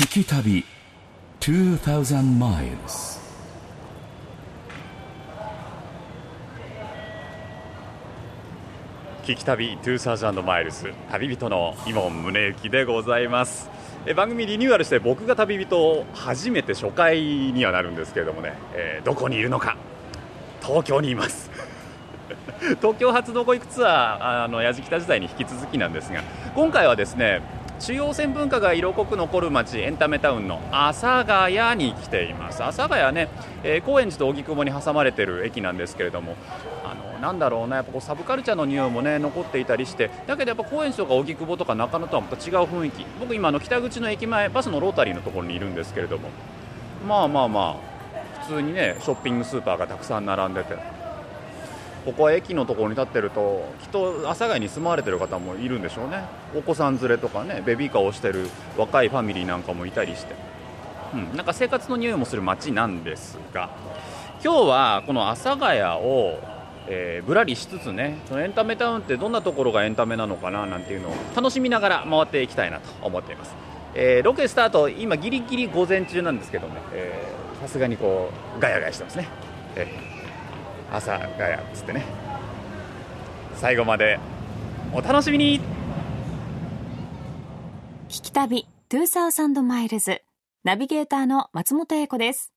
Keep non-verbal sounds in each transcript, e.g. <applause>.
聞き旅2000 miles 聞き旅2000マイルス旅人の伊門宗行でございます。え番組リニューアルして僕が旅人初めて初回にはなるんですけれどもね、えーどこにいるのか。東京にいます。<laughs> 東京発どこ行くツアーあの矢敷北時代に引き続きなんですが今回はですね中央線文化が色濃く残る街エンタメタウンの阿佐ヶ谷に来ています。阿佐ヶ谷ね、えー高円寺と荻窪に挟まれてる駅なんですけれどもあのなんだろうなやっぱこうサブカルチャーの匂いもね残っていたりしてだけどやっぱ高円寺とか荻窪とか中野とはまた違う雰囲気。僕今の北口の駅前バスのロータリーのところにいるんですけれども。まあまあまあ普通にねショッピングスーパーがたくさん並んでて。ここは駅のところに立ってるときっと阿佐ヶ谷に住まわれてる方もいるんでしょうね。お子さん連れとかねベビーカーをしてる若いファミリーなんかもいたりして、うん、なんか生活の匂いもする街なんですが今日はこの阿佐ヶ谷を、えーぶらりしつつねそのエンタメタウンってどんなところがエンタメなのかななんていうのを楽しみながら回っていきたいなと思っています、えーロケスタート今ギリギリ午前中なんですけどね。さすがにこうガヤガヤしてますね、えー。朝ガヤっつってね。最後までお楽しみに。聞き旅2000マイルズナビゲーターの松本英子です。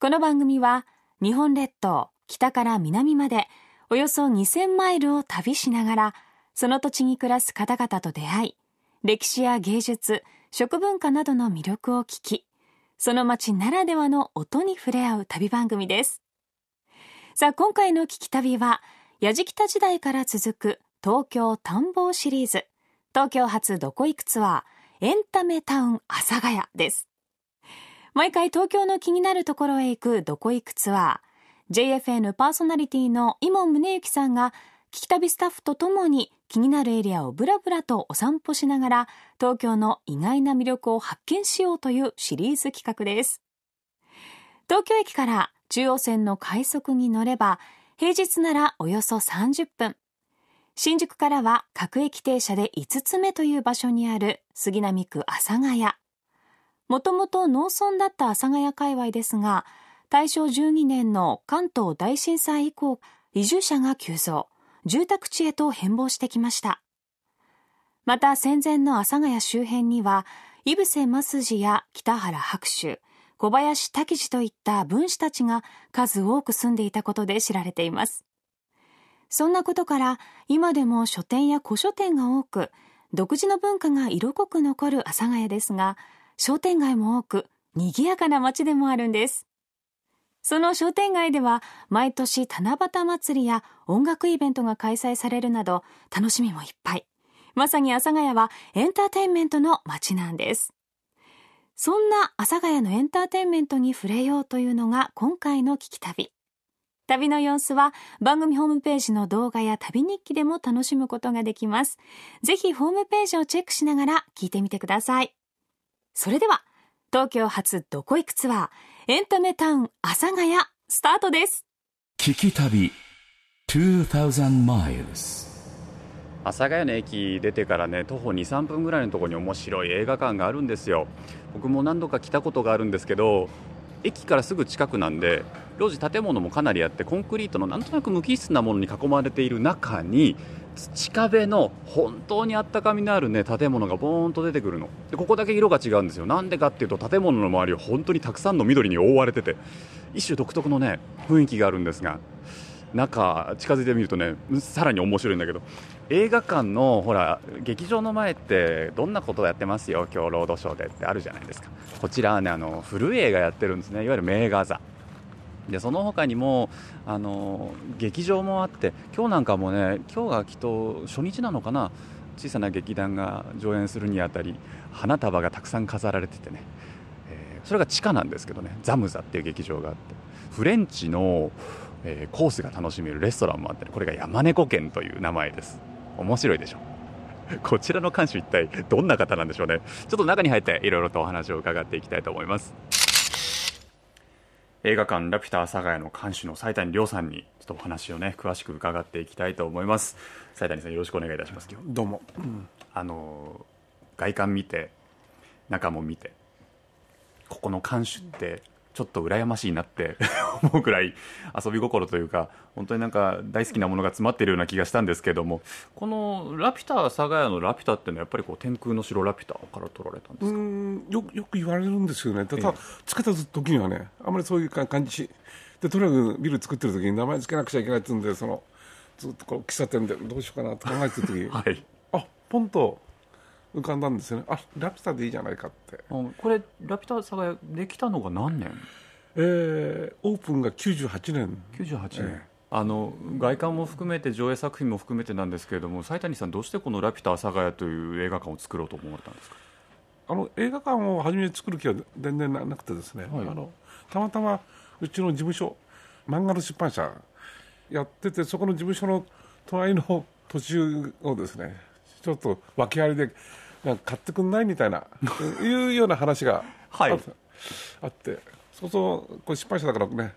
この番組は日本列島北から南までおよそ2000マイルを旅しながらその土地に暮らす方々と出会い歴史や芸術食文化などの魅力を聞きその街ならではの音に触れ合う旅番組です。さあ今回の聞き旅は矢敷田時代から続く東京探訪シリーズ。東京発どこ行くツアーエンタメタウン阿佐ヶ谷です。毎回東京の気になるところへ行くどこ行くツアー JFN パーソナリティの伊門宗行さんが聞き旅スタッフとともに気になるエリアをブラブラとお散歩しながら東京の意外な魅力を発見しようというシリーズ企画です。東京駅から中央線の快速に乗れば平日ならおよそ30分。新宿からは各駅停車で5つ目という場所にある杉並区阿佐ヶ谷。もともと農村だった阿佐ヶ谷界隈ですが大正12年の関東大震災以降移住者が急増。住宅地へと変貌してきました。また戦前の阿佐ヶ谷周辺には井伏正治や北原白秋小林滝次といった文士たちが数多く住んでいたことで知られています。そんなことから今でも書店や古書店が多く独自の文化が色濃く残る阿佐ヶ谷ですが商店街も多く賑やかな街でもあるんです。その商店街では毎年七夕祭りや音楽イベントが開催されるなど楽しみもいっぱい。まさに阿佐ヶ谷はエンターテインメントの街なんです。そんな阿佐ヶ谷のエンターテインメントに触れようというのが今回の聞き旅。旅の様子は番組ホームページの動画や旅日記でも楽しむことができます。ぜひホームページをチェックしながら聞いてみてください。それでは東京発どこ行くツアーエンタメタウン阿佐ヶ谷スタートです。聞き旅2000 miles 阿佐ヶ谷の駅出てからね徒歩23分ぐらいのところに面白い映画館があるんですよ。僕も何度か来たことがあるんですけど駅からすぐ近くなんで路地建物もかなりあってコンクリートのなんとなく無機質なものに囲まれている中に土壁の本当にあったかみのあるね建物がボーンと出てくるの。でここだけ色が違うんですよ。なんでかっていうと建物の周りは本当にたくさんの緑に覆われてて一種独特のね雰囲気があるんですが中近づいてみるとねさらに面白いんだけど映画館のほら劇場の前ってどんなことをやってますよ今日ロードショーでってあるじゃないですか。こちらはねあの古い映画やってるんですね。いわゆる名画座。でその他にもあの劇場もあって今日なんかもね今日がきっと初日なのかな小さな劇団が上演するにあたり花束がたくさん飾られててね、えーそれが地下なんですけどね。ザムザっていう劇場があって。フレンチの、えコースが楽しめるレストランもあって、これが山猫軒という名前です。面白いでしょ。こちらの館主一体どんな方なんでしょうね。ちょっと中に入っていろいろとお話を伺っていきたいと思います。映画館ラピュタ阿佐ヶ谷の館主の斉谷亮さんにちょっとお話をね詳しく伺っていきたいと思います。斉谷さんよろしくお願いいたします。どうも、うん。あの外観見て中も見てここの監守ってちょっと羨ましいなって <laughs> 思うくらい遊び心というか本当になんか大好きなものが詰まっているような気がしたんですけどもこのラピュタ佐賀屋のラピュタっていうのはやっぱりこう天空の城ラピュタから取られたんですか？うんよよく言われるんですよね。ただ、ええ。つけた時にはねあんまりそういうか感じでとにかくビル作ってる時に名前つけなくちゃいけないって言うんでそのずっとこう喫茶店でどうしようかなと考えてる時 <laughs> はい。あポンと浮かんだんですよね。あラピュタでいいじゃないかって、あこれラピュタ佐賀屋できたのが何年？えーオープンが98年。98年、ええ。あの外観も含めて上映作品も含めてなんですけれども斉谷さんどうしてこの「ラピュタ阿佐ヶ谷」という映画館を作ろうと思われたんですか？あの映画館を初めに作る気は全然ななくてですね、はいあのたまたまうちの事務所漫画の出版社やっててそこの事務所の隣の土地をですねちょっと訳ありでなんか買ってくんないみたいな <laughs> いうような話があ,、はい。あって。そうそうこう出版社だからね。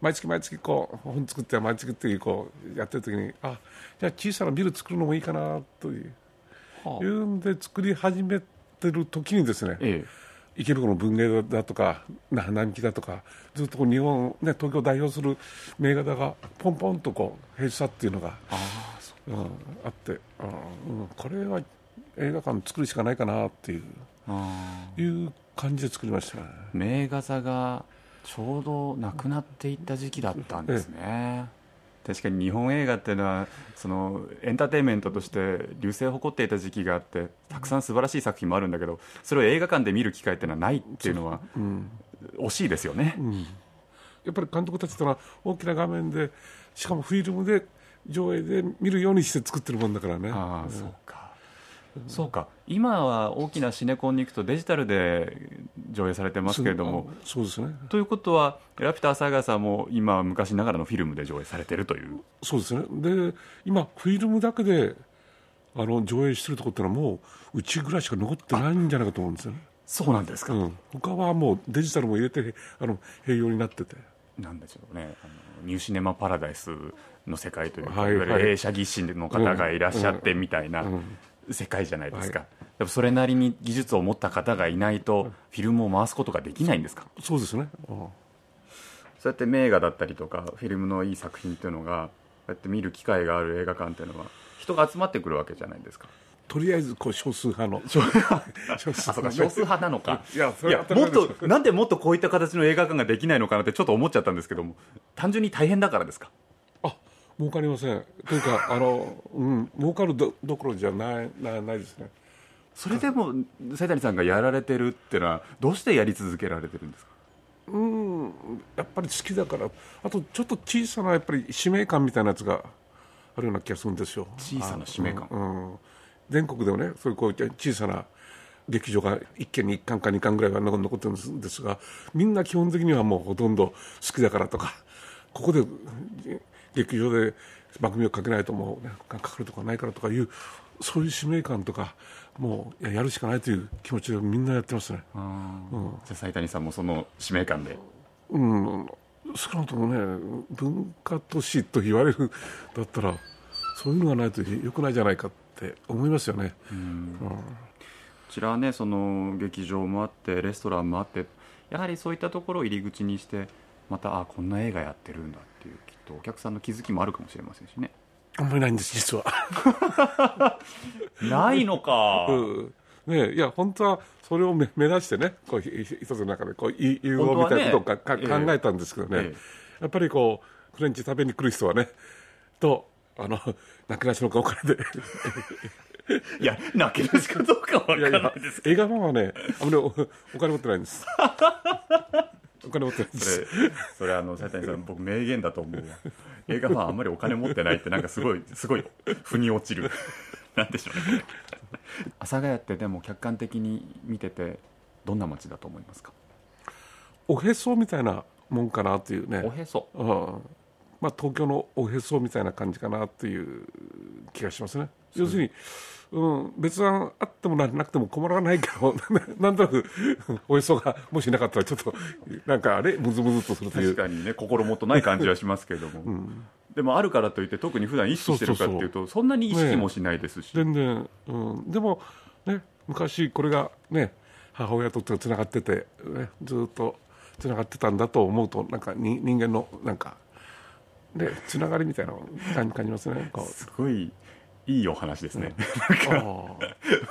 毎月毎月こう本作って毎月っていうこうやってる時にあじゃあ小さなビル作るのもいいかなという。はいうんで作り始めてる時にですね、え池袋の文芸だとかな並木だとかずっとこう日本、ね、東京を代表する名画座がポンポンとこう閉鎖っていうのがあううん、あって、あうん、これは映画館作るしかないかなっていうあいう感じで作りましたね。ー名画座がちょうどなくなっていった時期だったんですね、確かに日本映画っていうのはそのエンターテインメントとして流星を誇っていた時期があってたくさん素晴らしい作品もあるんだけどそれを映画館で見る機会っていうのはないっていうのはうん。惜しいですよね、やっぱり監督たちというのは大きな画面でしかもフィルムで上映で見るようにして作ってるもんだからね。ああうん。そうか、そうか今は大きなシネコンに行くとデジタルで上映されてますけれどもそうですね。ということはラピュタ朝ヶさんも今は昔ながらのフィルムで上映されてるというそうですね。で、今、フィルムだけで、あの、上映してるとこってのはもう、うちぐらいしか残ってないんじゃないかと思うんですよね。そうなんですか、うん。他はもうデジタルも入れて、あの、併用になってて。なんでしょうねあのニューシネマパラダイスの世界というか、はいいわゆはいる映写技師の方がいらっしゃってみたいな世界じゃないですか、でもそれなりに技術を持った方がいないとフィルムを回すことができないんですか？そうですね。うんそうやって名画だったりとかフィルムのいい作品っていうのがこうやって見る機会がある映画館っていうのは人が集まってくるわけじゃないですか。とりあえず、こう、少数派の。<laughs> 少数あそうか少数派なのか。<laughs> いやもっとなんでもっとこういった形の映画館ができないのかなってちょっと思っちゃったんですけども単純に大変だからですか？あ、儲かりません。というか、あの、うん、儲かるどどころじゃない、なないですね。それでも瀬谷さんがやられてるっていうのはどうしてやり続けられてるんですか？うん、やっぱり好きだから、あとちょっと小さなやっぱり使命感みたいなやつがあるような気がするんですよ。小さな使命感あうんうん全国でもね、そういうこう小さな劇場が1軒に1館か2館ぐらいは残残ってるんですが、みんな基本的にはもうほとんど好きだからとか、ここでえ劇場で番組をかけないともう、ね、かかるとかないからとかいう、そういう使命感とか、もういややるしかないという気持ちでみんなやってますね。じゃあ斉谷さんもその使命感で。うん、少なくともね文化都市と言われるだったらそういうのがないとよくないじゃないかって思いますよね。こちらはねその劇場もあってレストランもあってやはりそういったところを入り口にしてまたあこんな映画やってるんだっていうきっとお客さんの気づきもあるかもしれませんしね。あんまりないんです実は。<laughs> ないのか。うん。ね、いや本当はそれを目目指してねこう一つの中でこうい融合みたいなことをか、ね。考えたんですけどね、ええ。やっぱりこうフレンチ食べに来る人はねとあのなけなしのお金で。<laughs> いや泣けるしかどうかわからないです映画ファンはねあんまりおお金持ってないんですお金持ってないそれそれあの斉谷さん僕名言だと思うわ。映画ファンあんまりお金持ってないってなんかすごいすごい腑に落ちる。なんでしょうね。阿佐ヶ谷ってでも客観的に見ててどんな街だと思いますか？おへそみたいなもんかなっていうね。おへそ。うん。まあ、東京のおへそみたいな感じかなっていう気がしますね。要するに、うん、別案あってもななくても困らないけど、<laughs> なんとなくおへそがもしなかったらちょっとなんかあれムズムズとするという。確かにね心もとない感じはしますけれども、<laughs> でもあるからといって特に普段意識してるかっていうとそんなに意識もしないですし、全然、うん、でもね昔これがね母親とつながってて、ね、ずっとつながってたんだと思うとなんかに人間のなんかでつながりみたいなのを感感じますね。すごいいいお話ですね、ああ。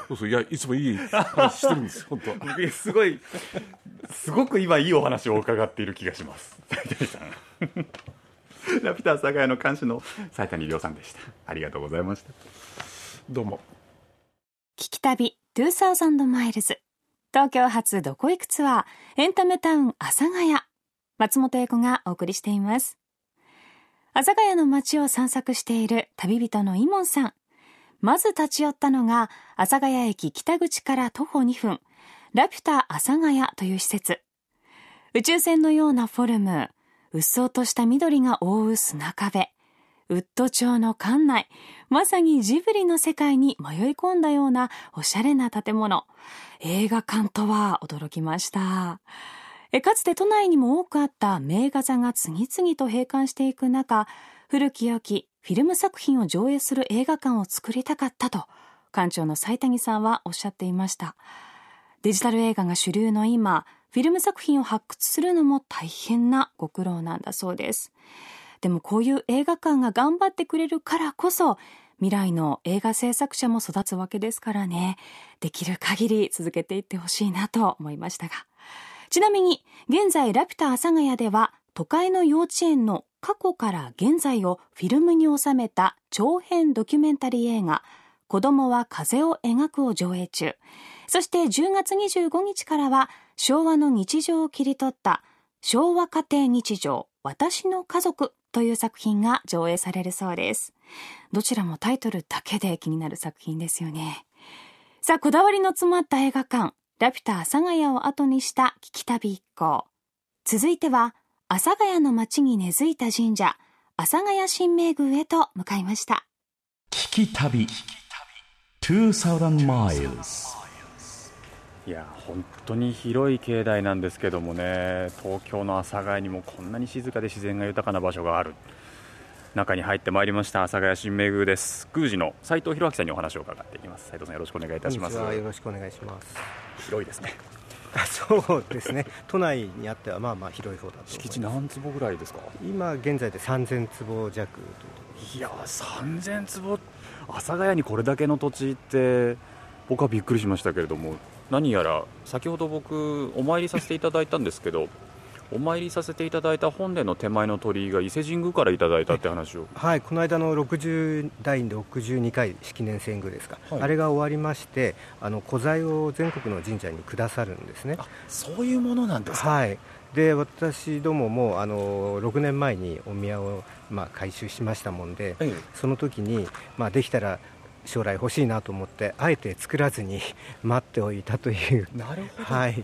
そうそう。いやいつもいい話してるんです <laughs> 本当。僕すごいすごく今いいお話を伺っている気がします。斉谷さん。ラピュタ阿佐ヶ谷の監視の斉谷亮さんでした。ありがとうございました。どうも。聞き旅2000マイルズ東京発どこ行くツアーエンタメタウン阿佐ヶ谷。松本英子がお送りしています。阿佐ヶ谷の街を散策している旅人のイモンさんまず立ち寄ったのが阿佐ヶ谷駅北口から徒歩2分ラピュタ阿佐ヶ谷という施設。宇宙船のようなフォルムうっそうとした緑が覆う砂壁ウッド調の館内まさにジブリの世界に迷い込んだようなおしゃれな建物。映画館とは驚きました。かつて都内にも多くあった名画座が次々と閉館していく中古き良きフィルム作品を上映する映画館を作りたかったと館長の斉谷さんはおっしゃっていました。デジタル映画が主流の今フィルム作品を発掘するのも大変なご苦労なんだそうです。でもこういう映画館が頑張ってくれるからこそ未来の映画制作者も育つわけですからね。できる限り続けていってほしいなと思いましたが。ちなみに現在ラピュタ阿佐ヶ谷では都会の幼稚園の過去から現在をフィルムに収めた長編ドキュメンタリー映画子供は風を描くを上映中。そして10月25日からは昭和の日常を切り取った昭和家庭日常私の家族という作品が上映されるそうです。どちらもタイトルだけで気になる作品ですよね。さあこだわりの詰まった映画館ラピュタ阿佐ヶ谷を後にした聞き旅一行。続いては阿佐ヶ谷の町に根付いた神社阿佐ヶ谷神明宮へと向かいました。聞き旅2000 miles いや本当に広い境内なんですけどもね東京の阿佐ヶ谷にもこんなに静かで自然が豊かな場所がある。中に入ってまいりました阿佐ヶ谷神明宮です。宮司の斉藤弘明さんにお話を伺っていきます。斉藤さんよろしくお願いいたします。こんにちはよろしくお願いします。広いですね。あそうですね。都内にあってはまあまあ広い方だと。敷地何坪ぐらいですか？今現在で3000坪弱いや3000坪阿佐ヶ谷にこれだけの土地って僕はびっくりしましたけれども何やら先ほど僕お参りさせていただいたんですけどお参りさせていただいた本殿の手前の鳥居が伊勢神宮からいただいたって話を。はい、この間の60第62回式年遷宮ですか、はい。あれが終わりましてあの古材を全国の神社にくださるんですね。あそういうものなんですか、はい。で私どももあの6年前にお宮を、まあ、改修しましたもんで、ええ。その時に、まあ、できたら将来欲しいなと思ってあえて作らずに <laughs> 待っておいたという。なるほど、はい。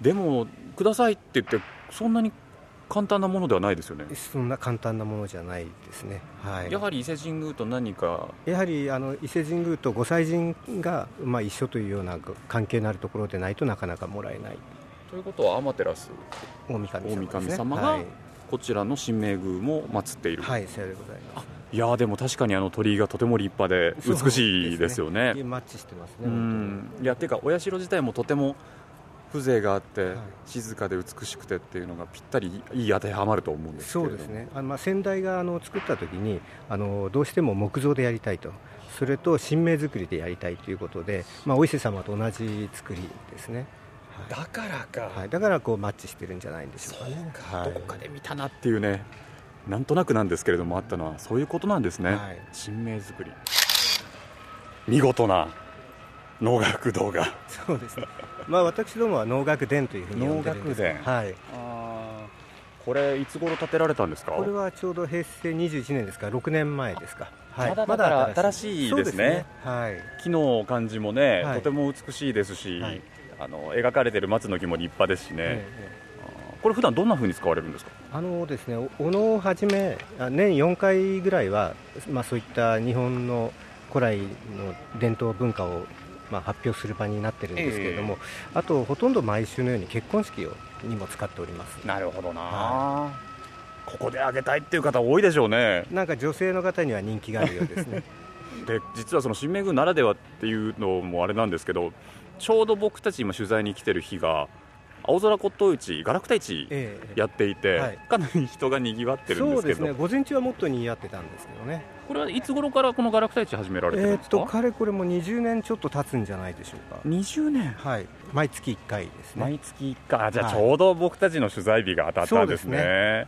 でもくださいって言ってそんなに簡単なものではないですよね、そんな簡単なものじゃないですね、はい、やはり伊勢神宮と何か。やはりあの伊勢神宮と御祭神が、まあ、一緒というような関係のあるところでないとなかなかもらえない。ということは天照大神様ね、大神様がはい、こちらの神明宮も祀っている、はい、さようでございます。いやーでも確かにあの鳥居がとても立派で美しいですよね。そうマッチしてますねう本ん。いやてかお社自体もとても風情があって、はい。静かで美しくてっていうのがぴったりいい当てはまると思うんですけれどそうですね。あの、まあ、先代があの作った時にあのどうしても木造でやりたいと。それと神明作りでやりたいということで、まあ、お伊勢様と同じ作りですね、だからか、はい、だからこうマッチしてるんじゃないんでしょうかそうねか、はい。どこかで見たなっていうねなんとなくなんですけれどもあったのはそういうことなんですね、はい。神明作り。見事な能楽堂が。そうですね、まあ、私どもは能楽殿というふうに呼んでるんです能楽殿。はい。これいつ頃建てられたんですか？これはちょうど平成21年ですか。ら6年前ですか、はい、まだだから新しいですね。そうはい。木の感じもね、はい。とても美しいですし、はい。あの描かれてる松の木も立派ですしね、ええこれ普段どんな風に使われるんですか？あのですねお能をはじめあ年4回ぐらいは、まあ、そういった日本の古来の伝統文化を、まあ、発表する場になってるんですけれども、あとほとんど毎週のように結婚式をにも使っております。なるほどな、はここであげたいっていう方多いでしょうね。なんか女性の方には人気があるようですね。<laughs> で実はその新明宮ならではっていうのもあれなんですけどちょうど僕たち今取材に来てる日が青空骨董市ガラクタ市ええ。やっていて、はい。かなり人がにぎわってるんですけど。そうですね。午前中はもっとにぎわってたんですけどね。これはいつ頃からこのガラクタ市始められてるんですか、とかれこれも20年ちょっと経つんじゃないでしょうか。20年？はい。毎月1回ですね。毎月1回。あじゃあはい。ちょうど僕たちの取材日が当たったんですね,、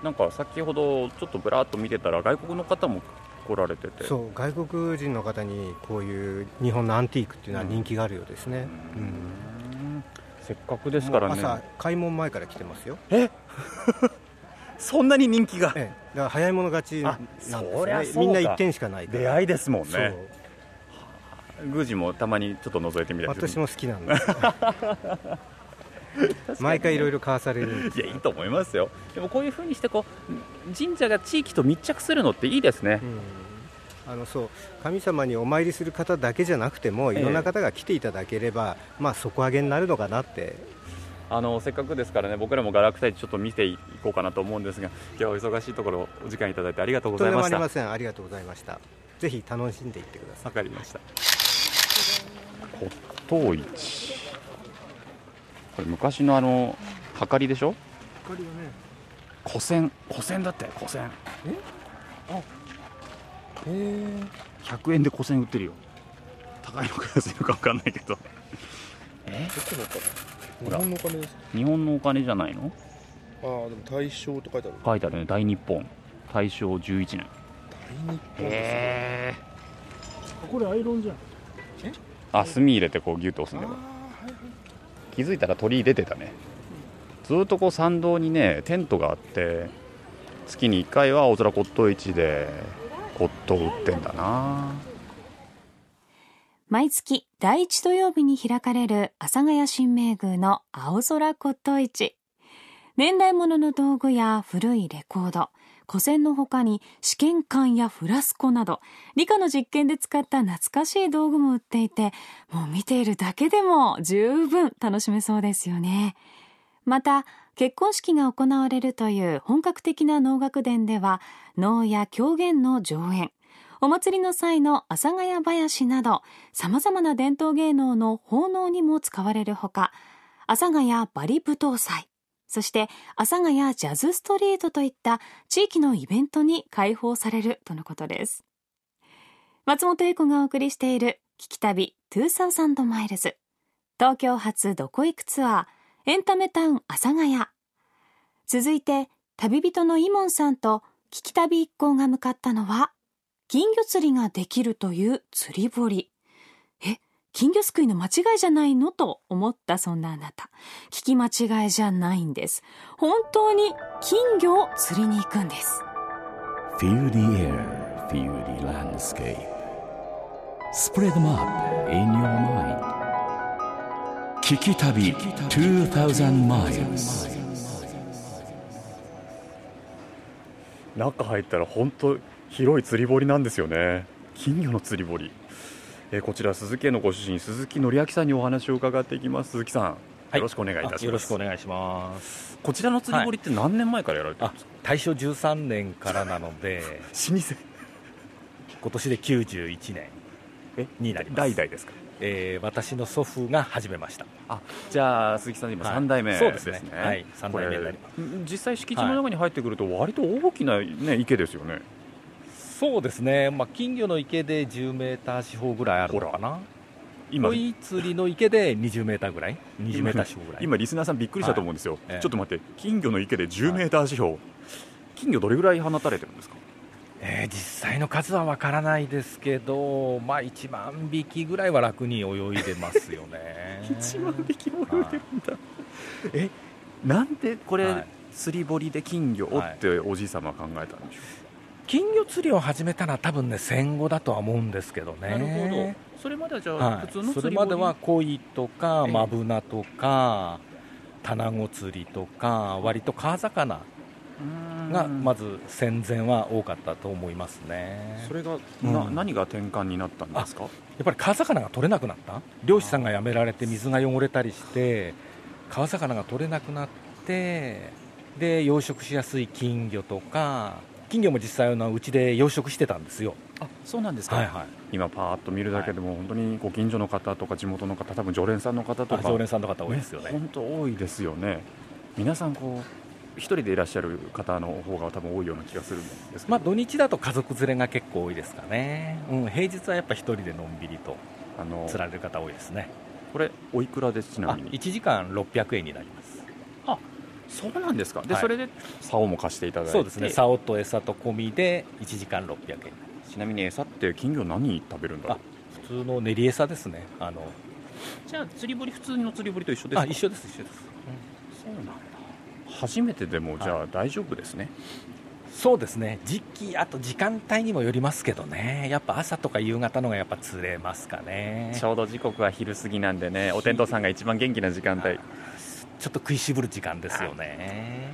そうなんか先ほどちょっとぶらっと見てたら外国の方も来られてて。そう外国人の方にこういう日本のアンティークっていうのは人気があるようですね、ううんんせっかくですからね。朝開門前から来てますよ、<laughs> そんなに人気が。ええ、だから早い者勝ちなんですね。みんな1点しかない出会いですもんね。宮司もたまにちょっと覗いてみたり私も好きなんです <laughs> 毎回いろいろ交わされるいやいいと思いますよ。でもこういうふうにしてこう神社が地域と密着するのっていいですね。うんあのそう神様にお参りする方だけじゃなくてもええ。いろんな方が来ていただければ、まあ、底上げになるのかなって。あのせっかくですからね僕らもガラクタ市ちょっと見ていこうかなと思うんですが今日はお忙しいところお時間いただいてありがとうごとんでもありざいましたません。ありがとうございました。ぜひ楽しんでいってください。わかりました。骨董市。これ昔のあのはかりでしょ？光はね。古銭古銭だって古銭。へえ100円で古銭売ってるよ。高いのか安いのか分かんないけど。え？どっちの日本のお金です日本のお金じゃないの？ああでも大正と書いてある書いてあるね。大日本。大正11年。大日本ですね。へえこれアイロンじゃん。あ炭入れてこうギュッと押すんだよ。気づいたら鳥居出てたね。ずっとこう参道にねテントがあって月に1回は青空骨董市で骨董売ってんだな毎月第一土曜日に開かれる阿佐ヶ谷神明宮の青空骨董市。年代物の道具や古いレコード、古銭の他に試験管やフラスコなど、理科の実験で使った懐かしい道具も売っていて、もう見ているだけでも十分楽しめそうですよね。また、結婚式が行われるという本格的な能楽殿では、能や狂言の上演、お祭りの際の阿佐ヶ谷林など、様々な伝統芸能の奉納にも使われるほか、阿佐ヶ谷バリ舞踏祭、そして阿佐ヶ谷ジャズストリートといった地域のイベントに開放されるとのことです。松本英子がお送りしている聞き旅2000マイルズ。東京発どこ行くツアー、エンタメタウン阿佐ヶ谷。続いて、旅人のイモンさんと聞き旅一行が向かったのは、金魚釣りができるという釣り堀。え、金魚すくいの間違いじゃないのと思ったそんなあなた。聞き間違いじゃないんです。本当に金魚を釣りに行くんです。Feel the air, feel the landscape. Spread them up in your mind. Kikitabi 2000 miles. 中入ったら本当広い釣り堀なんですよね。金魚の釣り堀、えーこちら鈴木家のご主人鈴木紀明さんにお話を伺っていきます。鈴木さん、はい。よろしくお願いいたします。あよろしくお願いします。こちらの釣り堀って何年前からやられてるんあですか、大正13年からなので <laughs> 老舗。今年で91年えになります。代々ですか？えー私の祖父が始めました。あじゃあ鈴木さん今はい。3代目そうですすね。はい。三代目になりこれ実際敷地の中に入ってくると割と大きな、ね、池ですよね。そうですね、まあ、金魚の池で10メーター四方ぐらいあるのかな。今鯉釣りの池で20メーターぐらい。20メーター四方ぐらい。今リスナーさんびっくりしたと思うんですよ、ええ。ちょっと待って金魚の池で10メーター四方、金魚どれぐらい放たれてるんですか？えー実際の数は分からないですけど、まあ、1万匹ぐらいは楽に泳いでますよね。<laughs> 1万匹も泳いでるんだ、えなんでこれ、はい。釣り堀で金魚をっておじい様は考えたんでしょ金魚釣りを始めたのは多分ね戦後だとは思うんですけどね。なるほど。それまではじゃあ、はい。普通のそ釣り堀？れまでは鯉とかええ。マブナとか卵釣りとか割と川魚がまず戦前は多かったと思いますね。それが、うん。な何が転換になったんですか？やっぱり川魚が取れなくなった。漁師さんが辞められて水が汚れたりして川魚が取れなくなってで養殖しやすい金魚とか金魚も実際のうちで養殖してたんですよ。あそうなんですか、はいはい。今パーッと見るだけでも本当にご近所の方とか地元の方多分常連さんの方とか。あ常連さんの方多いですよね本当多いですよね。皆さんこう一人でいらっしゃる方の方が多分多いような気がするんですまあ、土日だと家族連れが結構多いですかね、うん、平日はやっぱ一人でのんびりとあの釣られる方多いですね。これおいくらですちなあみに？1時間600円になります。そうなんですか。で、はい。それで竿も貸していただいて。そうですね。竿と餌と込みで1時間600円。ちなみに餌って金魚何食べるんだろう？普通の練り餌ですね。あのじゃあ釣り堀普通の釣り堀と一緒ですか？あ一緒です一緒です、そうなんだ初めてでもじゃあ大丈夫ですね、そうですね。時期あと時間帯にもよりますけどね。やっぱ朝とか夕方のがやっぱ釣れますかね。ちょうど時刻は昼過ぎなんでねお天道さんが一番元気な時間帯。ちょっと食いしぶる時間ですよね。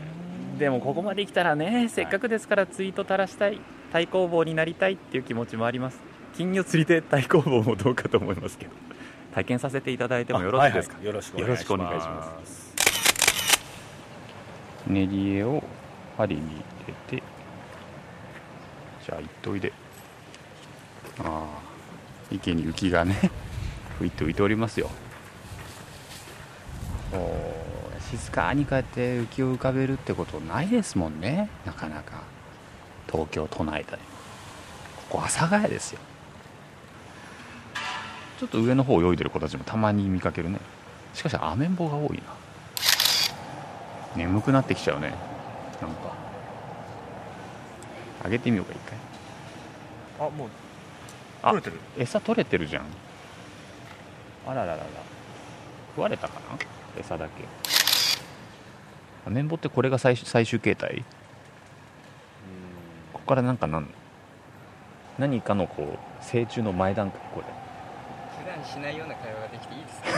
でもここまで来たらねせっかくですからツイート垂らしたい太工房になりたいっていう気持ちもあります。金魚釣りで太工房もどうかと思いますけど体験させていただいてもよろしいですか、あはいはい。よろしくお願いします練り絵を針に入れてじゃあいっといで。ああ池に雪がね <laughs> 吹いて浮いておりますよ。お静かにこうやって浮きを浮かべるってことないですもんね。なかなか。東京都内で。ここ阿佐ヶ谷ですよ。ちょっと上の方泳いでる子たちもたまに見かけるね。しかしアメンボが多いな。眠くなってきちゃうね。なんか。あげてみようか一回。あもうあ取れてる？餌取れてるじゃん。あらららら。食われたかな？餌だけ。アメンボってこれが最終最終形態？ここからなんかなん？の何かのこう成虫の前段階これ普段しないような会話ができていいですか？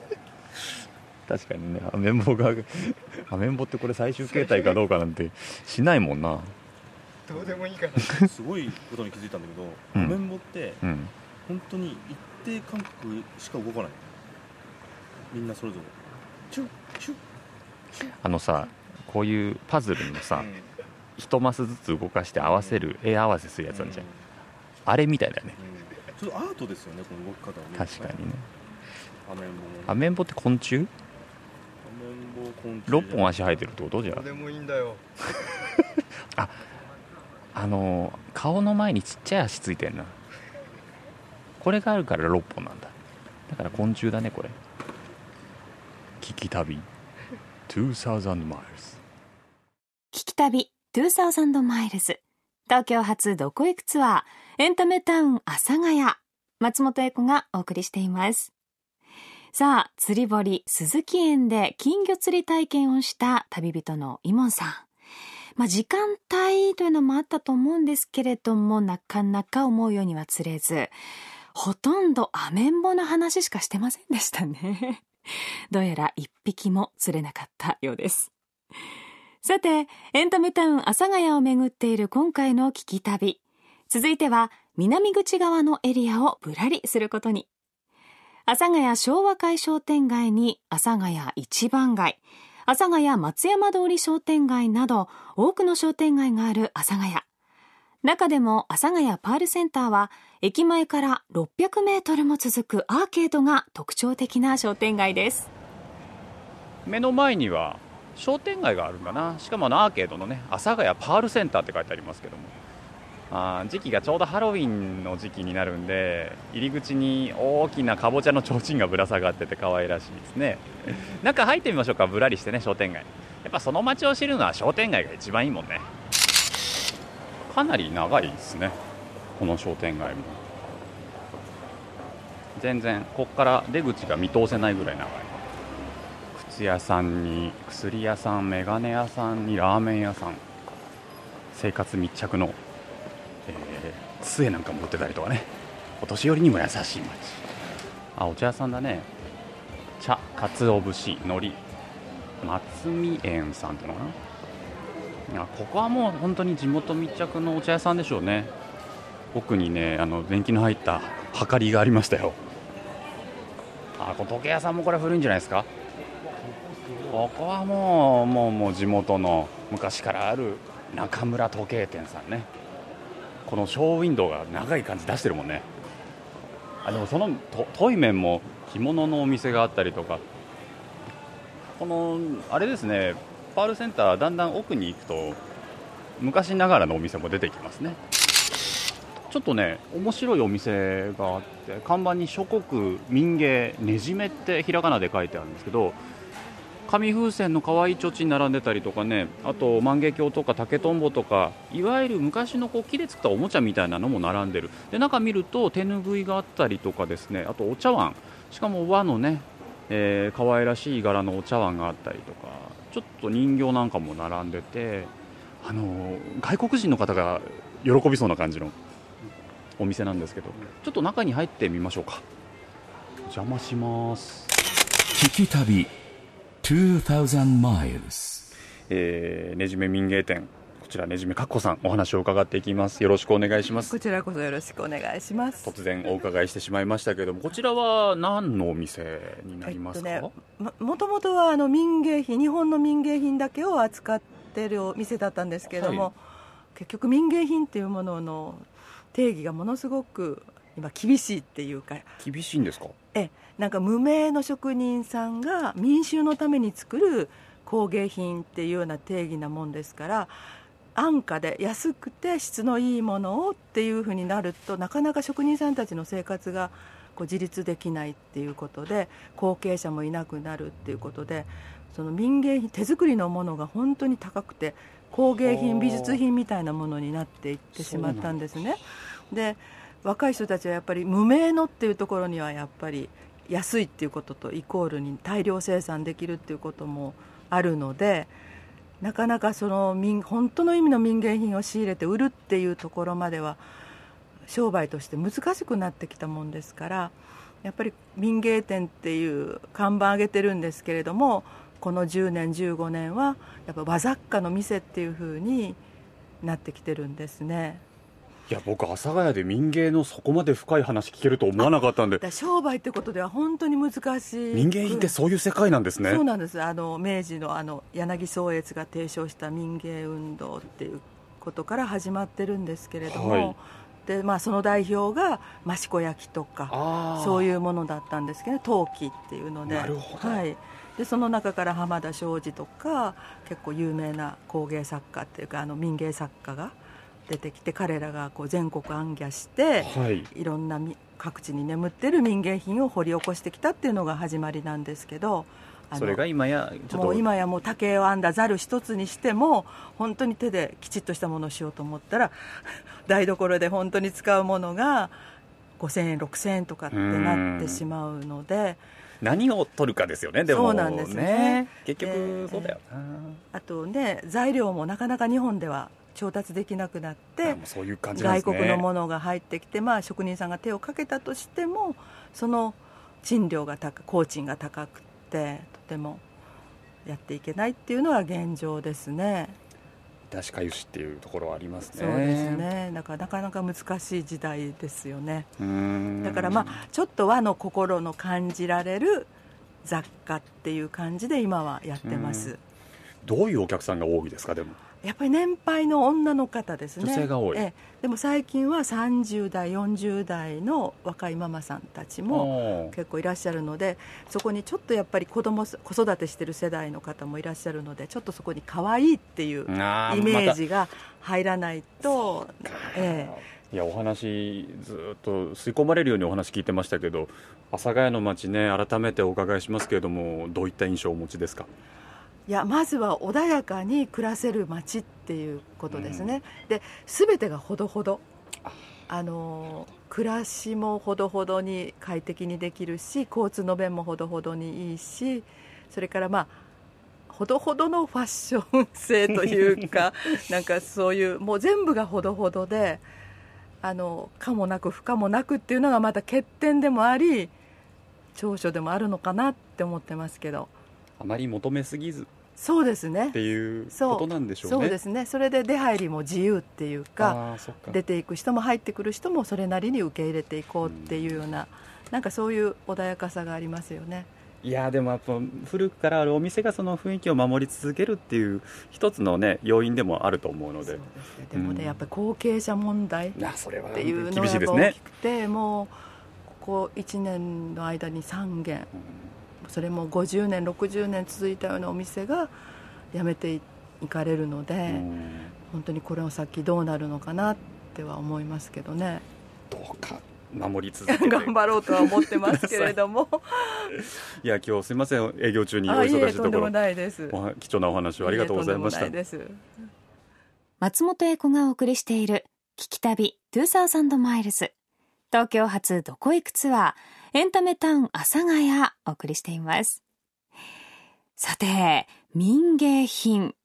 <laughs> 確かにね。アメンボが <laughs> アメンボってこれ最終形態かどうかなんてしないもんな。どうでもいいかな。すごいことに気づいたんだけど、うん。アメンボってうん。本当に一定間隔しか動かないみんなそれぞれ。チュッチュッ。あのさこういうパズルのさうん。一マスずつ動かして合わせる絵合わせするやつあるじゃん。うん。あれみたいだよね。ちょっとアートですよねこの動き方はね。確かにね。アメンボもアメンボって昆虫？6本足生えてるってこと？じゃどうでもいいんだよ。<laughs> あの顔の前にちっちゃい足ついてんな。これがあるから6本なんだ。だから昆虫だねこれ。聞き旅。2000 miles 聞き旅2000マイルズ東京発どこ行くツアーエンタメタウン阿佐ヶ谷。松本英子がお送りしていますさあ釣り堀鈴木園で金魚釣り体験をした旅人のイモンさんまあ、時間帯というのもあったと思うんですけれどもなかなか思うようには釣れずほとんどアメンボの話しかしてませんでしたねどうやら一匹も釣れなかったようですさて、エンタメタウン阿佐ヶ谷を巡っている今回の聞き旅。続いては、南口側のエリアをぶらりすることに。阿佐ヶ谷昭和会商店街に阿佐ヶ谷一番街、阿佐ヶ谷松山通り商店街など多くの商店街がある阿佐ヶ谷。中でも阿佐ヶ谷パールセンターは駅前から600メートルも続くアーケードが特徴的な商店街です。目の前には商店街があるんだなしかもあのアーケードのね阿佐ヶ谷パールセンターって書いてありますけどもあー時期がちょうどハロウィンの時期になるんで入り口に大きなかぼちゃの提灯がぶら下がってて可愛らしいですね。<laughs> 中入ってみましょうか。ぶらりしてね商店街。やっぱその街を知るのは商店街が一番いいもんね。かなり長いですね。この商店街も。全然こっから出口が見通せないぐらい長い。靴屋さんに薬屋さんメガネ屋さんにラーメン屋さん。生活密着の、えー、杖なんかも売ってたりとかね。お年寄りにも優しい街。あお茶屋さんだね。茶かつお節海苔。松見園さんってのかな。いやここはもう本当に地元密着のお茶屋さんでしょうね。奥にねあの年季の入ったはかりがありましたよ。あこの時計屋さんもこれ古いんじゃないですか？ここはもうもうもう地元の昔からある中村時計店さんね。このショーウィンドウが長い感じ出してるもんね。あでもそのとトイメンも着物のお店があったりとか。このあれですねパールセンターだんだん奥に行くと昔ながらのお店も出てきますね。ちょっとね面白いお店があって看板に諸国民芸ねじめってひらがなで書いてあるんですけど紙風船の可愛い提灯並んでたりとかね。あと万華鏡とか竹とんぼとかいわゆる昔のこう木で作ったおもちゃみたいなのも並んでる。で中見ると手ぬぐいがあったりとかですね。あとお茶碗。しかも和のね、えー、可愛らしい柄のお茶碗があったりとかちょっと人形なんかも並んでて。あの外国人の方が喜びそうな感じのお店なんですけど。ちょっと中に入ってみましょうか。邪魔します。聞き旅。2000 miles. えーねじめ民芸店こちらねじめかっこさんお話を伺っていきます。よろしくお願いします。こちらこそよろしくお願いします。突然お伺いしてしまいましたけどもこちらは何のお店になりますか、えっとね、ももともとはあの民芸品日本の民芸品だけを扱ってるお店だったんですけれども、はい、結局民芸品っていうものの定義がものすごく今厳しいっていうか。厳しいんですか？えなんか無名の職人さんが民衆のために作る工芸品っていうような定義なもんですから安価で安くて質のいいものをっていうふうになるとなかなか職人さんたちの生活がこう自立できないっていうことで後継者もいなくなるっていうことでその民芸品手作りのものが本当に高くて工芸品美術品みたいなものになっていってしまったんですね。で若い人たちはやっぱり無名のっていうところにはやっぱり安いっていうこととイコールに大量生産できるっていうこともあるのでなかなかその民本当の意味の民芸品を仕入れて売るっていうところまでは商売として難しくなってきたもんですからやっぱり民芸店っていう看板上げてるんですけれどもこの10年15年はやっぱ和雑貨の店っていうふうになってきてるんですね。いや僕、阿佐ヶ谷で民芸のそこまで深い話聞けると思わなかったんで。商売ってことでは本当に難しい。民芸品ってそういう世界なんですね。そうなんです。あの明治のあの柳宗悦が提唱した民芸運動っていうことから始まってるんですけれども、はい、でまあ、その代表が益子焼とかそういうものだったんですけど陶器っていうので。なるほど、はい、でその中から浜田庄司とか結構有名な工芸作家っていうかあの民芸作家が出てきて彼らがこう全国行脚して、はい、いろんな各地に眠ってる民芸品を掘り起こしてきたっていうのが始まりなんですけどそれが今やもう今やもう竹を編んだざる一つにしても本当に手できちっとしたものをしようと思ったら <laughs> 台所で本当に使うものが5000円6000円とかってなってしまうので。何を取るかですよね、でもそうなんですね。結局、そうだよな、あとね、材料もなかなか日本では調達できなくなってそういう感じ、ね、外国のものが入ってきて、まあ、職人さんが手をかけたとしてもその賃料が高工賃が高くてとてもやっていけないっていうのは現状ですね。確かゆしっていうところはありますね。そうですね。だからなかなか難しい時代ですよね。だからまあちょっと和の心の感じられる雑貨っていう感じで今はやってます。どういうお客さんが多いですかでも。やっぱり年配の女の方ですね。女性が多い。えでも最近は30代40代の若いママさんたちも結構いらっしゃるのでそこにちょっとやっぱり子供子育てしてる世代の方もいらっしゃるのでちょっとそこに可愛いっていうイメージが入らないと、ま、ええ。いやお話ずっと吸い込まれるようにお話聞いてましたけど阿佐ヶ谷の街ね改めてお伺いしますけれどもどういった印象をお持ちですか？いやまずは穏やかに暮らせる街っていうことですね、うん、で全てがほどほど。あの暮らしもほどほどに快適にできるし交通の便もほどほどにいいしそれからまあほどほどのファッション性というか <laughs> なんかそういうもう全部がほどほどであの可もなく不可もなくっていうのがまた欠点でもあり長所でもあるのかなって思ってますけど。あまり求めすぎずそうですね。っていうことなんでしょうね。そうですね。それで出入りも自由っていうか出ていく人も入ってくる人もそれなりに受け入れていこうっていうような、うん、なんかそういう穏やかさがありますよね。いやでもやっぱ古くからあるお店がその雰囲気を守り続けるっていう一つのね要因でもあると思うので。でもね、やっぱり後継者問題ってそれはいうの厳が大きくて、もうここ1年の間に3件、それも50年60年続いたようなお店が辞めていかれるので、本当にこれの先どうなるのかなっては思いますけどね。どうか守り続けて。<laughs> 頑張ろうとは思ってますけれども。<laughs> いや今日すみません。営業中にお忙しいところ。えとんでもないです。お貴重なお話をありがとうございました。松本英子がお送りしている聞き旅2000マイルズ。東京発どこ行くツアーエンタメタウン阿佐ヶ谷お送りしています。さて民芸品。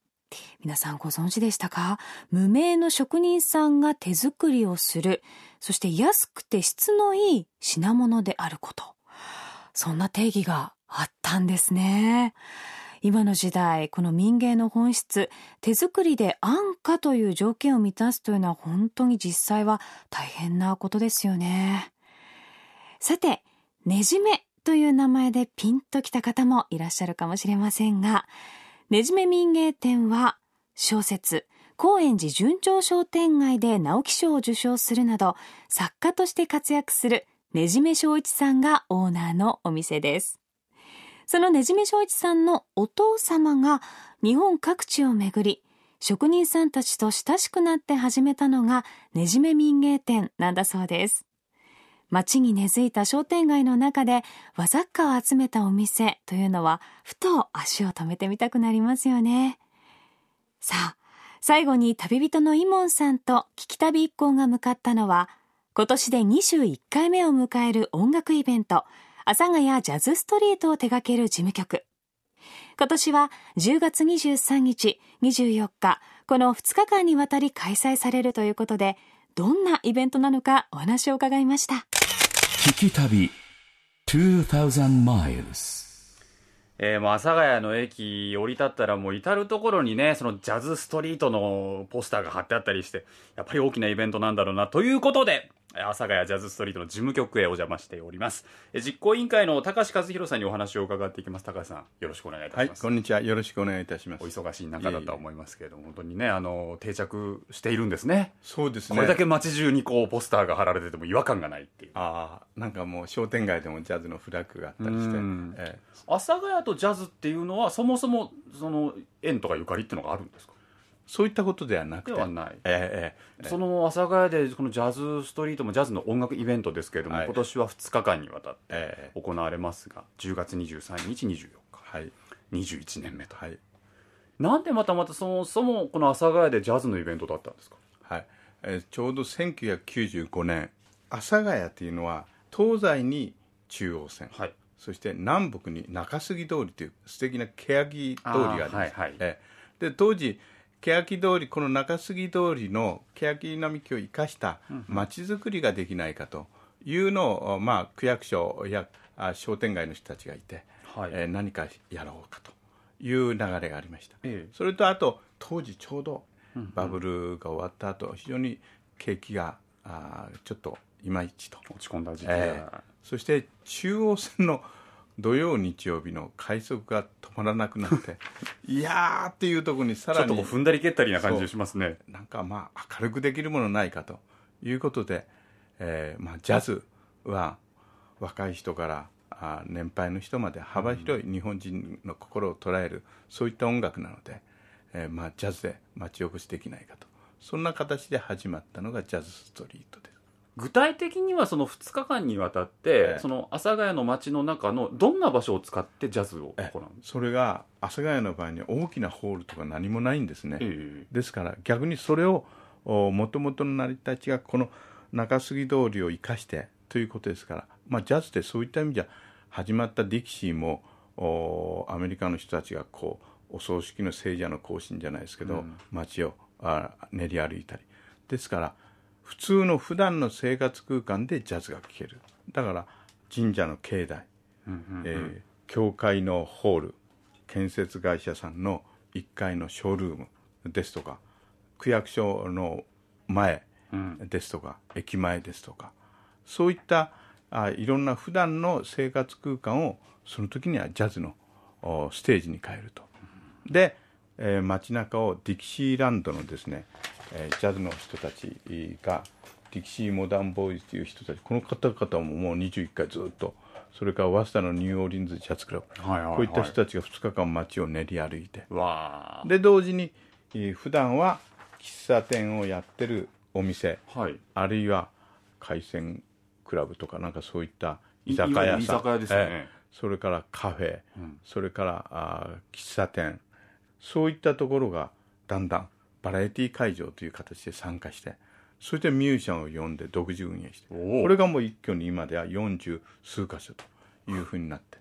皆さんご存知でしたか？無名の職人さんが手作りをする。そして安くて質のいい品物であること。そんな定義があったんですね。今の時代この民芸の本質手作りで安価という条件を満たすというのは本当に実際は大変なことですよね。さてねじめという名前でピンときた方もいらっしゃるかもしれませんがねじめ民芸展は小説高円寺純町商店街で直木賞を受賞するなど作家として活躍するねじめ正一さんがオーナーのお店です。そのねじめ正一さんのお父様が日本各地を巡り職人さんたちと親しくなって始めたのがねじめ民芸店なんだそうです。街に根付いた商店街の中で和雑貨を集めたお店というのはふと足を止めてみたくなりますよね。さあ最後に旅人のイモンさんと聞き旅一行が向かったのは今年で21回目を迎える音楽イベント阿佐ヶ谷ジャズストリートを手掛ける事務局。今年は10月23日24日この2日間にわたり開催されるということでどんなイベントなのかお話を伺いました。聞き旅2000 miles えーもう阿佐ヶ谷の駅降り立ったらもう至る所にねそのジャズストリートのポスターが貼ってあったりしてやっぱり大きなイベントなんだろうな。ということで阿佐ヶ谷ジャズストリートの事務局へお邪魔しております。えー実行委員会の高橋和弘さんにお話を伺っていきます。高橋さんよろしくお願いいたします、こんにちは。よろしくお願いいたします。お忙しい中だとは思いますけれども本当にねあの定着しているんですね。そうですね。これだけ街中にこうポスターが貼られてても違和感がないっていう。ああ、なんかもう商店街でもジャズのフラッグがあったりして。うん、ええ。阿佐ヶ谷とジャズっていうのはそもそもその縁とかゆかりっていうのがあるんですか？そういったことではなくて、ではない。ええええ。その阿佐ヶ谷でこのジャズストリートもジャズの音楽イベントですけれども、はい。今年は2日間にわたってええ行われますが10月23日24日。はい。21年目と、はい。なんでまたまたそもそもこの阿佐ヶ谷でジャズのイベントだったんですか？はい、えーちょうど1995年。阿佐ヶ谷というのは東西に中央線、はい。そして南北に中杉通りという素敵な欅通りがあります、あーはいはい。えーで当時欅通りこの中杉通りの欅並木を生かした街づくりができないかというのを、まあ、区役所やあ商店街の人たちがいて、はい。えー何かやろうかという流れがありました、ええ。それとあと当時ちょうどバブルが終わった後非常に景気があーちょっといまいちと。落ち込んだ時期が、ええ。そして中央線の土曜日曜日の快速が止まらなくなって <laughs> いやーっていうところにさちょっと踏んだり蹴ったりな感じがしますね。なんかまあ明るくできるものないかということで、えーまあ、ジャズは若い人からあ年配の人まで幅広い日本人の心を捉える、そういった音楽なので、えーまあ、ジャズで町おこしできないかと。そんな形で始まったのがジャズストリートです。具体的にはその2日間にわたって、ええ。その阿佐ヶ谷の街の中のどんな場所を使ってジャズを行うそれが阿佐ヶ谷の場合に大きなホールとか何もないんですね、えですから逆にそれをもともとの成り立ちがこの中杉通りを生かしてということですから、まあ、ジャズってそういった意味じゃ始まったディキシーもおアメリカの人たちがこうお葬式の聖者の行進じゃないですけど、うん。街をあ練り歩いたり。ですから普通の普段の生活空間でジャズが聴ける。だから神社の境内、うんうんうん。えー教会のホール建設会社さんの1階のショールームですとか区役所の前うん。ですとか、駅前ですとかそういったあいろんな普段の生活空間をその時にはジャズのおステージに変えると。で、えー街中をディキシーランドのですね、えージャズの人たちがディキシーモダンボーイズという人たちこの方々ももう21回ずっとそれから早稲田のニューオーリンズジャズクラブ、はいはいはい。こういった人たちが2日間街を練り歩いて。で同時に、えー普段は喫茶店をやってるお店、はい。あるいは海鮮クラブとかなんかそういったい居酒屋さん。居酒屋ですよね。ええ。それからカフェ、うん。それからあー喫茶店。そういったところがだんだんバラエティ会場という形で参加してそれでミュージシャンを呼んで独自運営してこれがもう一挙に今では40数箇所というふうになって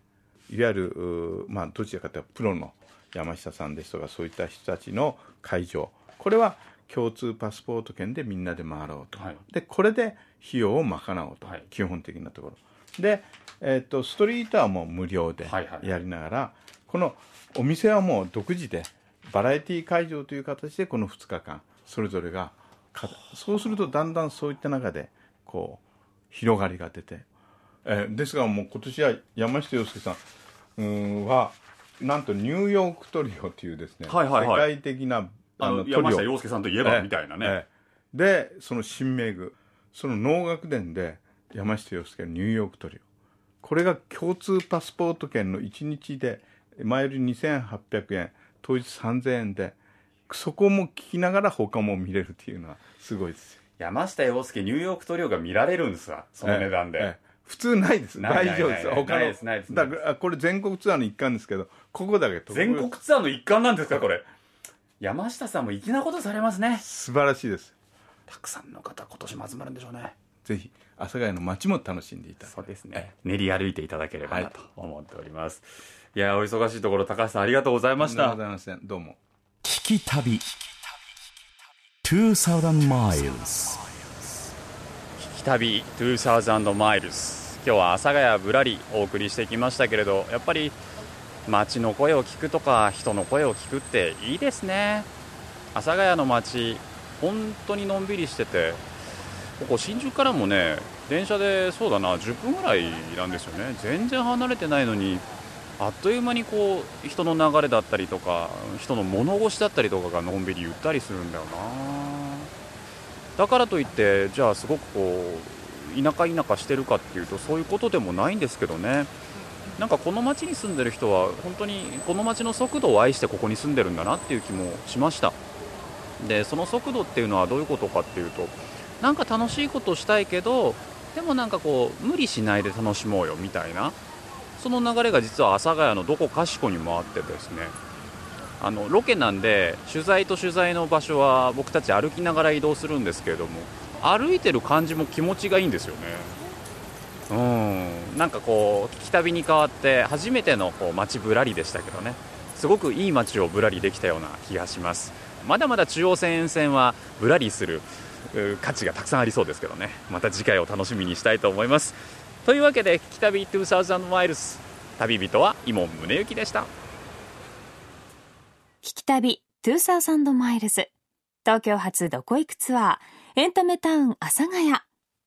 いわゆるまあどちらかというとプロの山下さんですとかそういった人たちの会場。これは共通パスポート券でみんなで回ろうと、はい。でこれで費用を賄おうと、はい。基本的なところ。で、えっとストリートはもう無料ではいはい。やりながら、このお店はもう独自でバラエティ会場という形でこの2日間それぞれがかそうするとだんだんそういった中でこう広がりが出て、えーですがもう今年は山下洋介さんうーんはなんとニューヨークトリオというですね、はいはいはい。世界的なあの山下洋介さんといえばみたいなね、ええ。でその新名具その能楽殿で山下洋介のニューヨークトリオ。これが共通パスポート券の1日で前より2800円当日3000円でそこも聞きながら他も見れるっていうのはすごいですよ。山下洋介ニューヨークトリオが見られるんですわその値段で、ええええ。普通ないです。大丈夫ですないですないですだからこれ全国ツアーの一環ですけどここだけ全国ツアーの一環なんですかこれ。山下さんも粋なことされますね。素晴らしいです。たくさんの方今年も集まるんでしょうね。ぜひ阿佐ヶ谷の街も楽しんでいただきそうですね。練り歩いていただければなと思っております、い、やお忙しいところ高橋さんありがとうございました。どうも。聞き旅。2000 miles 聞き旅2000マイルス今日は阿佐ヶ谷ぶらりお送りしてきましたけれどやっぱり街の声を聞くとか人の声を聞くっていいですね。阿佐ヶ谷の街本当にのんびりしててここ新宿からもね電車でそうだな10分ぐらいなんですよね。全然離れてないのにあっという間にこう人の流れだったりとか人の物腰だったりとかがのんびりゆったりするんだよな。だからといってじゃあすごくこう田舎田舎してるかっていうとそういうことでもないんですけどね。なんかこの町に住んでる人は本当にこの町の速度を愛してここに住んでるんだなっていう気もしました。でその速度っていうのはどういうことかっていうとなんか楽しいことしたいけどでもなんかこう無理しないで楽しもうよみたいな。その流れが実は阿佐ヶ谷のどこかしこにもあってですね。あのロケなんで取材と取材の場所は僕たち歩きながら移動するんですけれども歩いてる感じも気持ちがいいんですよね。うん。なんかこう聞き旅に変わって初めてのこう街ぶらりでしたけどね。すごくいい街をぶらりできたような気がします。まだまだ中央線沿線はぶらりする価値がたくさんありそうですけどね。また次回を楽しみにしたいと思います。というわけで聞き旅2000マイルス旅人は伊門宗行でした。聞き旅2000マイルズ。東京発どこ行くツアーエンタメタウン阿佐ヶ谷。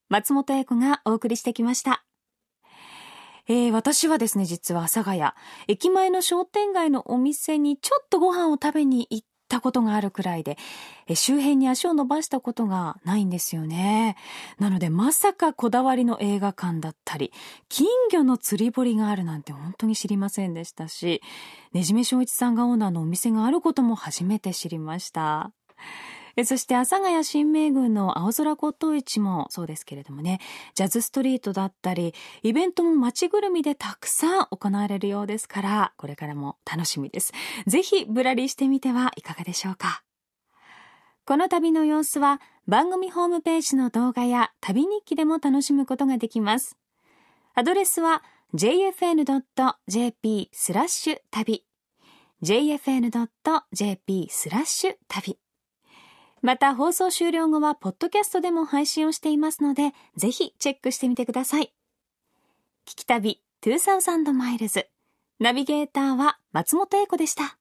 松本英子がお送りしてきました。えー、私はですね、実は阿佐ヶ谷、駅前の商店街のお店にちょっとご飯を食べに行ったことがあるくらいで、周辺に足を伸ばしたことがないんですよね。なので、まさかこだわりの映画館だったり、金魚の釣り堀があるなんて本当に知りませんでしたし、ねじめ正一さんがオーナーのお店があることも初めて知りました。えそして阿佐ヶ谷新名宮の青空骨董市もそうですけれどもね、ジャズストリートだったり、イベントも街ぐるみでたくさん行われるようですから、これからも楽しみです。ぜひぶらりしてみてはいかがでしょうか。この旅の様子は番組ホームページの動画や旅日記でも楽しむことができます。アドレスは jfn.jp スラッシュ旅 jfn.jp スラッシュ旅また放送終了後はポッドキャストでも配信をしていますので、ぜひチェックしてみてください。聞き旅2000マイルズ。ナビゲーターは松本英子でした。